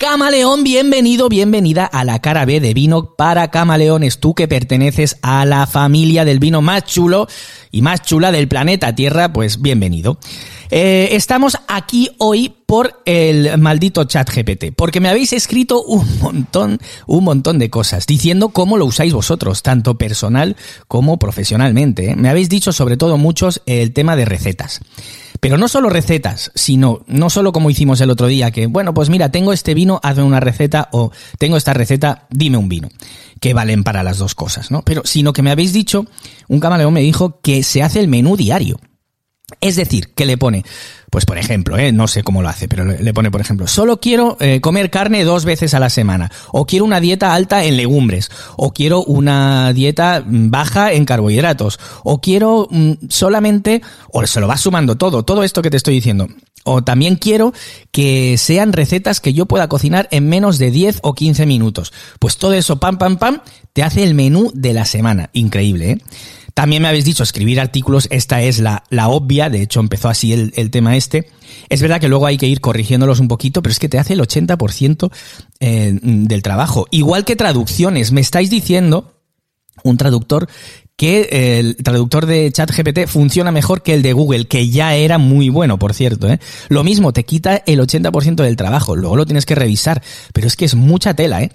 Camaleón, bienvenido, bienvenida a la cara B de vino para camaleones, tú que perteneces a la familia del vino más chulo y más chula del planeta Tierra, pues bienvenido. Eh, estamos aquí hoy por el maldito chat GPT, porque me habéis escrito un montón, un montón de cosas, diciendo cómo lo usáis vosotros, tanto personal como profesionalmente. ¿eh? Me habéis dicho sobre todo muchos el tema de recetas. Pero no solo recetas, sino no solo como hicimos el otro día, que bueno, pues mira, tengo este vino, hazme una receta, o tengo esta receta, dime un vino, que valen para las dos cosas, ¿no? Pero sino que me habéis dicho, un camaleón me dijo que se hace el menú diario. Es decir, que le pone, pues por ejemplo, ¿eh? no sé cómo lo hace, pero le pone, por ejemplo, solo quiero eh, comer carne dos veces a la semana, o quiero una dieta alta en legumbres, o quiero una dieta mm, baja en carbohidratos, o quiero mm, solamente, o se lo va sumando todo, todo esto que te estoy diciendo. O también quiero que sean recetas que yo pueda cocinar en menos de 10 o 15 minutos. Pues todo eso, pam, pam, pam, te hace el menú de la semana. Increíble, ¿eh? También me habéis dicho escribir artículos, esta es la, la obvia, de hecho empezó así el, el, tema este. Es verdad que luego hay que ir corrigiéndolos un poquito, pero es que te hace el 80% eh, del trabajo. Igual que traducciones, me estáis diciendo un traductor que el traductor de ChatGPT funciona mejor que el de Google, que ya era muy bueno, por cierto. ¿eh? Lo mismo, te quita el 80% del trabajo, luego lo tienes que revisar, pero es que es mucha tela. ¿eh?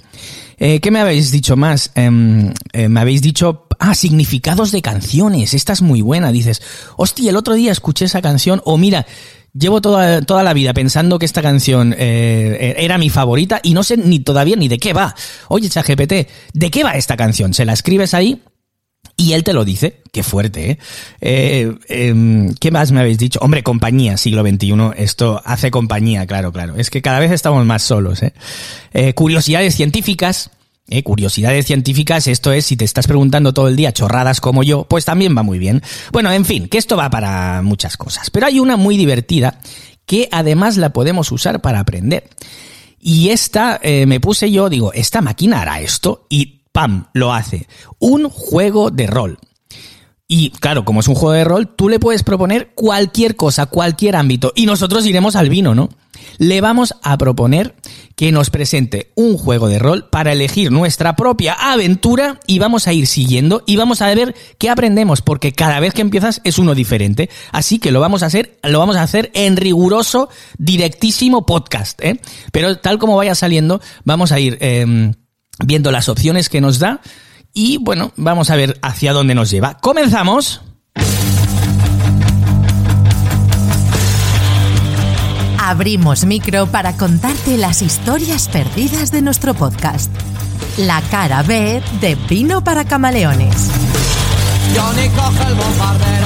eh qué me habéis dicho más? Eh, eh, me habéis dicho, ah, significados de canciones, esta es muy buena. Dices, hostia, el otro día escuché esa canción, o mira, Llevo toda, toda la vida pensando que esta canción eh, era mi favorita y no sé ni todavía ni de qué va. Oye, ChatGPT, ¿de qué va esta canción? Se la escribes ahí y él te lo dice. Qué fuerte, ¿eh? eh, eh ¿Qué más me habéis dicho? Hombre, compañía, siglo XXI. Esto hace compañía, claro, claro. Es que cada vez estamos más solos, ¿eh? eh curiosidades científicas. Eh, curiosidades científicas, esto es, si te estás preguntando todo el día chorradas como yo, pues también va muy bien. Bueno, en fin, que esto va para muchas cosas. Pero hay una muy divertida que además la podemos usar para aprender. Y esta, eh, me puse yo, digo, ¿esta máquina hará esto? Y ¡pam! lo hace. Un juego de rol. Y claro, como es un juego de rol, tú le puedes proponer cualquier cosa, cualquier ámbito. Y nosotros iremos al vino, ¿no? Le vamos a proponer que nos presente un juego de rol para elegir nuestra propia aventura y vamos a ir siguiendo y vamos a ver qué aprendemos, porque cada vez que empiezas es uno diferente. Así que lo vamos a hacer, lo vamos a hacer en riguroso, directísimo podcast, ¿eh? Pero tal como vaya saliendo, vamos a ir eh, viendo las opciones que nos da y bueno, vamos a ver hacia dónde nos lleva. Comenzamos. Abrimos micro para contarte las historias perdidas de nuestro podcast. La cara B de Vino para Camaleones. Johnny coge el bombardero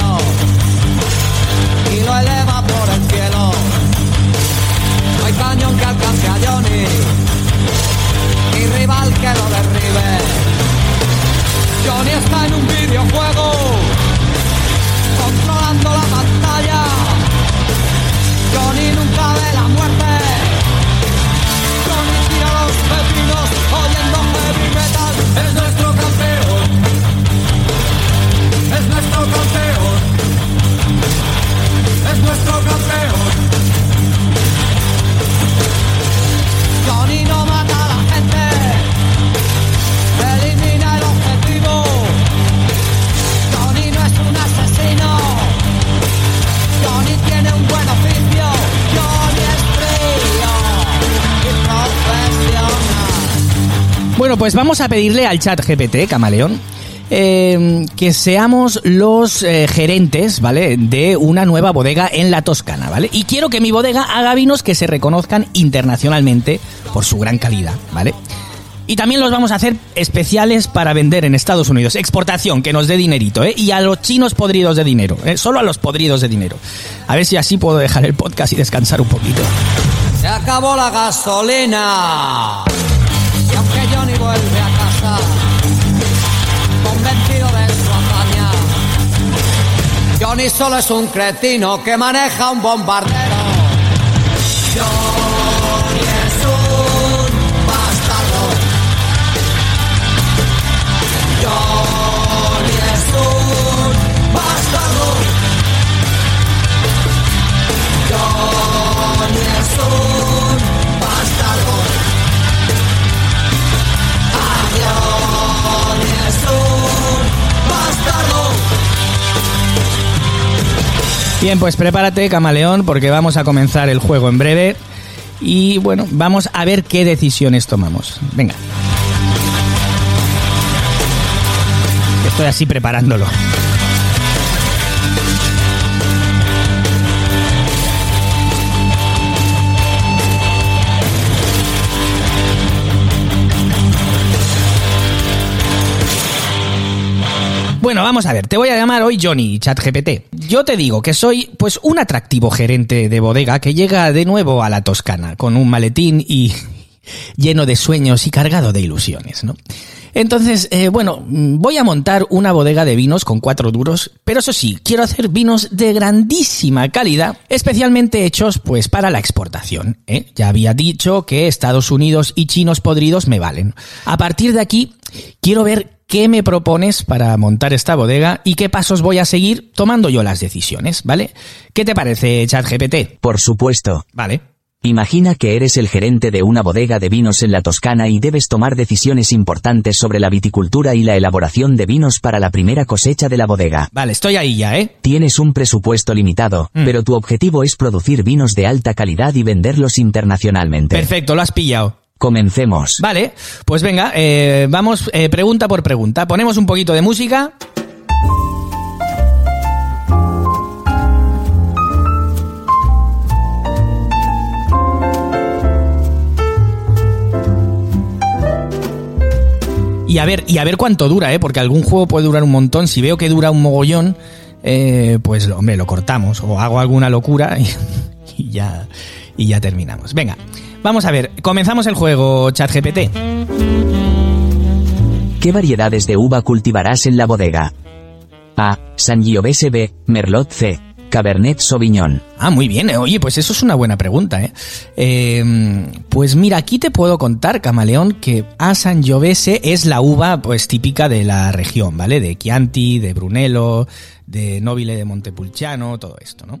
Pues vamos a pedirle al chat GPT, camaleón, eh, que seamos los eh, gerentes, ¿vale? De una nueva bodega en la Toscana, ¿vale? Y quiero que mi bodega haga vinos que se reconozcan internacionalmente por su gran calidad, ¿vale? Y también los vamos a hacer especiales para vender en Estados Unidos. Exportación, que nos dé dinerito, ¿eh? Y a los chinos podridos de dinero, ¿eh? Solo a los podridos de dinero. A ver si así puedo dejar el podcast y descansar un poquito. Se acabó la gasolina. Vuelve a casa, convencido de su hazaña, Johnny solo es un cretino que maneja un bombardero. Bien, pues prepárate, camaleón, porque vamos a comenzar el juego en breve. Y bueno, vamos a ver qué decisiones tomamos. Venga. Estoy así preparándolo. Bueno, vamos a ver, te voy a llamar hoy Johnny, ChatGPT. Yo te digo que soy pues un atractivo gerente de bodega que llega de nuevo a la Toscana con un maletín y lleno de sueños y cargado de ilusiones, ¿no? Entonces, eh, bueno, voy a montar una bodega de vinos con cuatro duros, pero eso sí, quiero hacer vinos de grandísima calidad, especialmente hechos pues para la exportación. ¿eh? Ya había dicho que Estados Unidos y chinos podridos me valen. A partir de aquí, quiero ver qué me propones para montar esta bodega y qué pasos voy a seguir tomando yo las decisiones, ¿vale? ¿Qué te parece, ChatGPT? Por supuesto. Vale. Imagina que eres el gerente de una bodega de vinos en la Toscana y debes tomar decisiones importantes sobre la viticultura y la elaboración de vinos para la primera cosecha de la bodega. Vale, estoy ahí ya, ¿eh? Tienes un presupuesto limitado, Mm. pero tu objetivo es producir vinos de alta calidad y venderlos internacionalmente. Perfecto, lo has pillado. Comencemos. Vale, pues venga, eh, vamos eh, pregunta por pregunta. Ponemos un poquito de música. Y a ver, y a ver cuánto dura, ¿eh? Porque algún juego puede durar un montón. Si veo que dura un mogollón, eh, pues hombre, lo cortamos. O hago alguna locura y, y ya, y ya terminamos. Venga, vamos a ver. Comenzamos el juego, ChatGPT. ¿Qué variedades de uva cultivarás en la bodega? A. Sangiovese B. Merlot C. Cabernet Sauvignon. Ah, muy bien. eh. Oye, pues eso es una buena pregunta, ¿eh? Eh, Pues mira, aquí te puedo contar, camaleón, que A Sangiovese es la uva pues típica de la región, ¿vale? De Chianti, de Brunello, de Nobile de Montepulciano, todo esto, ¿no?